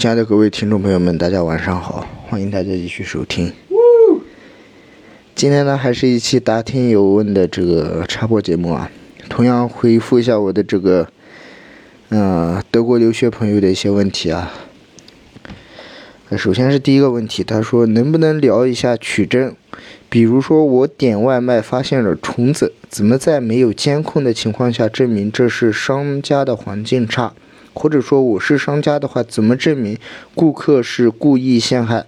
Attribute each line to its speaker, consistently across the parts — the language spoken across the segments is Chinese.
Speaker 1: 亲爱的各位听众朋友们，大家晚上好，欢迎大家继续收听。今天呢，还是一期答听有问的这个插播节目啊，同样回复一下我的这个，嗯，德国留学朋友的一些问题啊。首先是第一个问题，他说能不能聊一下取证？比如说我点外卖发现了虫子，怎么在没有监控的情况下证明这是商家的环境差？或者说我是商家的话，怎么证明顾客是故意陷害？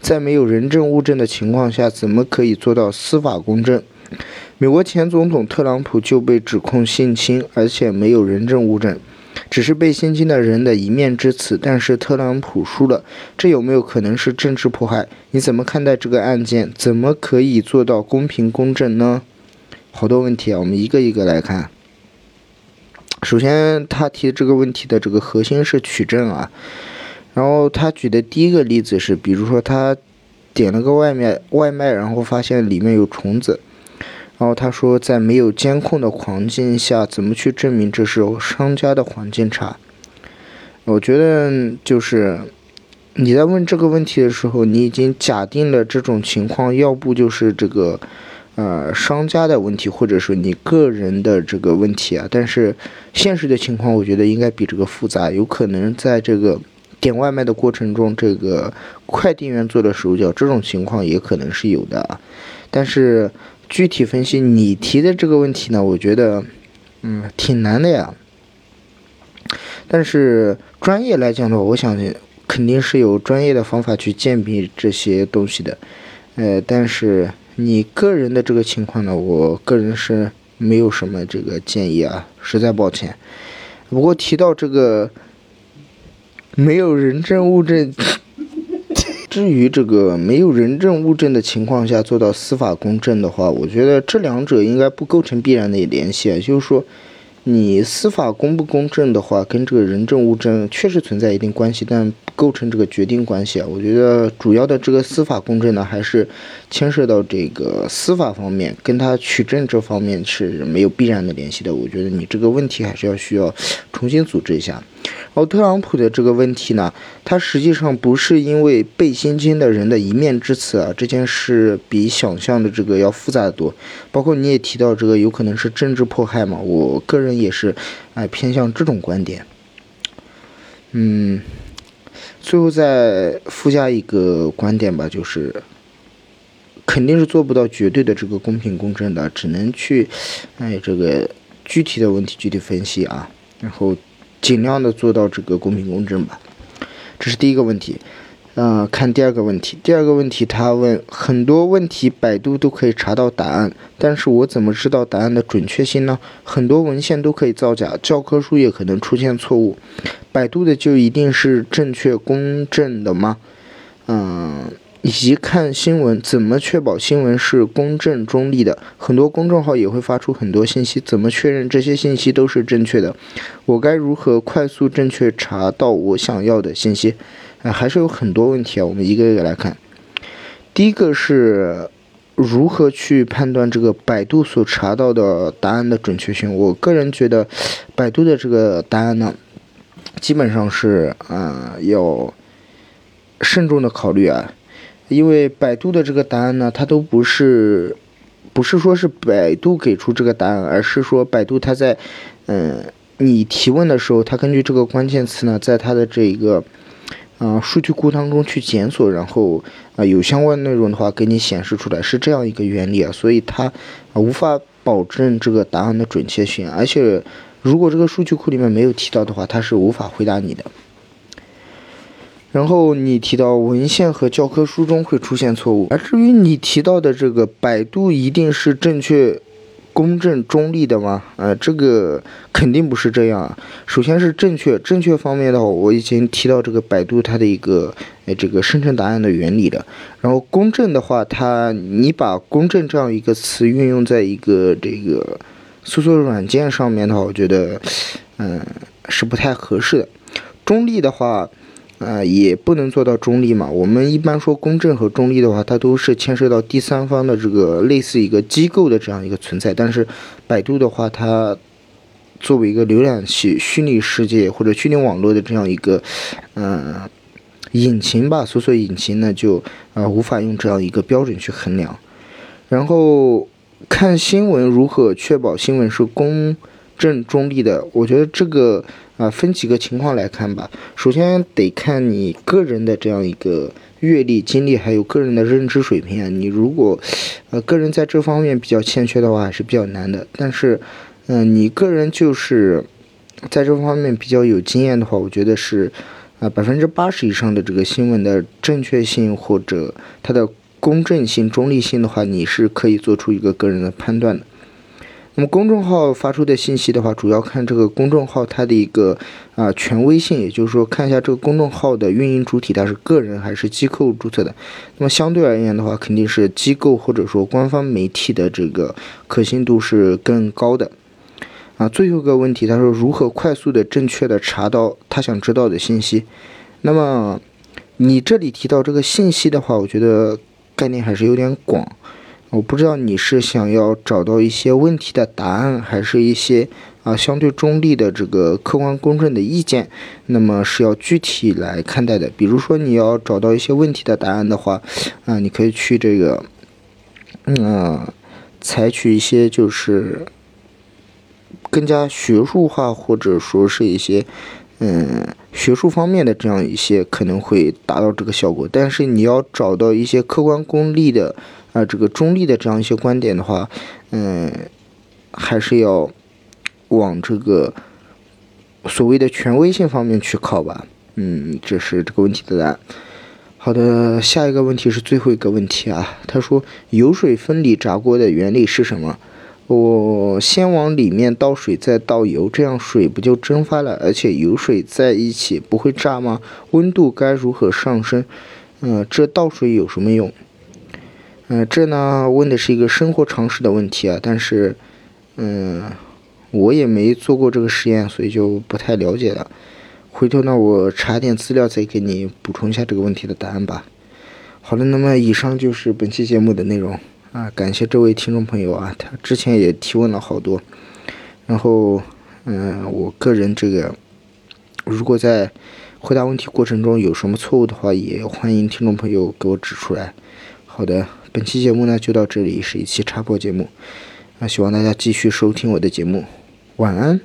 Speaker 1: 在没有人证物证的情况下，怎么可以做到司法公正？美国前总统特朗普就被指控性侵，而且没有人证物证，只是被性侵的人的一面之词。但是特朗普输了，这有没有可能是政治迫害？你怎么看待这个案件？怎么可以做到公平公正呢？好多问题啊，我们一个一个来看。首先，他提这个问题的这个核心是取证啊。然后他举的第一个例子是，比如说他点了个外卖，外卖然后发现里面有虫子，然后他说在没有监控的环境下，怎么去证明这是商家的环境差？我觉得就是你在问这个问题的时候，你已经假定了这种情况，要不就是这个呃商家的问题，或者说你个人的这个问题啊。但是现实的情况，我觉得应该比这个复杂，有可能在这个。点外卖的过程中，这个快递员做的手脚，这种情况也可能是有的。但是具体分析你提的这个问题呢，我觉得，嗯，挺难的呀。但是专业来讲的话，我想肯定是有专业的方法去鉴别这些东西的。呃，但是你个人的这个情况呢，我个人是没有什么这个建议啊，实在抱歉。不过提到这个。没有人证物证，至于这个没有人证物证的情况下做到司法公正的话，我觉得这两者应该不构成必然的联系。就是说，你司法公不公正的话，跟这个人证物证确实存在一定关系，但构成这个决定关系啊。我觉得主要的这个司法公正呢，还是牵涉到这个司法方面，跟他取证这方面是没有必然的联系的。我觉得你这个问题还是要需要重新组织一下。然后特朗普的这个问题呢，他实际上不是因为被性侵的人的一面之词啊，这件事比想象的这个要复杂的多。包括你也提到这个有可能是政治迫害嘛，我个人也是，哎，偏向这种观点。嗯，最后再附加一个观点吧，就是肯定是做不到绝对的这个公平公正的，只能去，哎，这个具体的问题具体分析啊，然后。尽量的做到这个公平公正吧，这是第一个问题。嗯，看第二个问题。第二个问题，他问很多问题，百度都可以查到答案，但是我怎么知道答案的准确性呢？很多文献都可以造假，教科书也可能出现错误，百度的就一定是正确公正的吗？嗯。以及看新闻，怎么确保新闻是公正中立的？很多公众号也会发出很多信息，怎么确认这些信息都是正确的？我该如何快速正确查到我想要的信息？啊，还是有很多问题啊，我们一个一个来看。第一个是如何去判断这个百度所查到的答案的准确性？我个人觉得，百度的这个答案呢，基本上是啊，要慎重的考虑啊。因为百度的这个答案呢，它都不是，不是说是百度给出这个答案，而是说百度它在，嗯，你提问的时候，它根据这个关键词呢，在它的这一个，啊，数据库当中去检索，然后啊，有相关内容的话给你显示出来，是这样一个原理啊，所以它无法保证这个答案的准确性，而且如果这个数据库里面没有提到的话，它是无法回答你的。然后你提到文献和教科书中会出现错误，而至于你提到的这个百度一定是正确、公正、中立的吗？呃，这个肯定不是这样。首先是正确，正确方面的话，我已经提到这个百度它的一个呃这个生成答案的原理了。然后公正的话，它你把公正这样一个词运用在一个这个搜索软件上面的话，我觉得嗯是不太合适的。中立的话。啊，也不能做到中立嘛。我们一般说公正和中立的话，它都是牵涉到第三方的这个类似一个机构的这样一个存在。但是百度的话，它作为一个浏览器、虚拟世界或者虚拟网络的这样一个，嗯，引擎吧，搜索引擎呢就啊无法用这样一个标准去衡量。然后看新闻如何确保新闻是公正中立的，我觉得这个啊分几个情况来看吧。首先得看你个人的这样一个阅历、经历，还有个人的认知水平啊。你如果呃个人在这方面比较欠缺的话，还是比较难的。但是嗯，你个人就是在这方面比较有经验的话，我觉得是。啊，百分之八十以上的这个新闻的正确性或者它的公正性、中立性的话，你是可以做出一个个人的判断的。那么公众号发出的信息的话，主要看这个公众号它的一个啊权威性，也就是说看一下这个公众号的运营主体它是个人还是机构注册的。那么相对而言的话，肯定是机构或者说官方媒体的这个可信度是更高的。啊，最后一个问题，他说如何快速的、正确的查到他想知道的信息？那么你这里提到这个信息的话，我觉得概念还是有点广。我不知道你是想要找到一些问题的答案，还是一些啊相对中立的这个客观公正的意见？那么是要具体来看待的。比如说你要找到一些问题的答案的话，啊，你可以去这个，嗯，采取一些就是。更加学术化，或者说是一些，嗯，学术方面的这样一些，可能会达到这个效果。但是你要找到一些客观公立的，啊，这个中立的这样一些观点的话，嗯，还是要往这个所谓的权威性方面去靠吧。嗯，这是这个问题的答案。好的，下一个问题是最后一个问题啊。他说，油水分离炸锅的原理是什么？我先往里面倒水，再倒油，这样水不就蒸发了？而且油水在一起不会炸吗？温度该如何上升？嗯，这倒水有什么用？嗯，这呢问的是一个生活常识的问题啊，但是，嗯，我也没做过这个实验，所以就不太了解了。回头呢，我查点资料再给你补充一下这个问题的答案吧。好了，那么以上就是本期节目的内容。啊，感谢这位听众朋友啊，他之前也提问了好多，然后，嗯，我个人这个，如果在回答问题过程中有什么错误的话，也欢迎听众朋友给我指出来。好的，本期节目呢就到这里，是一期插播节目，那，希望大家继续收听我的节目，晚安。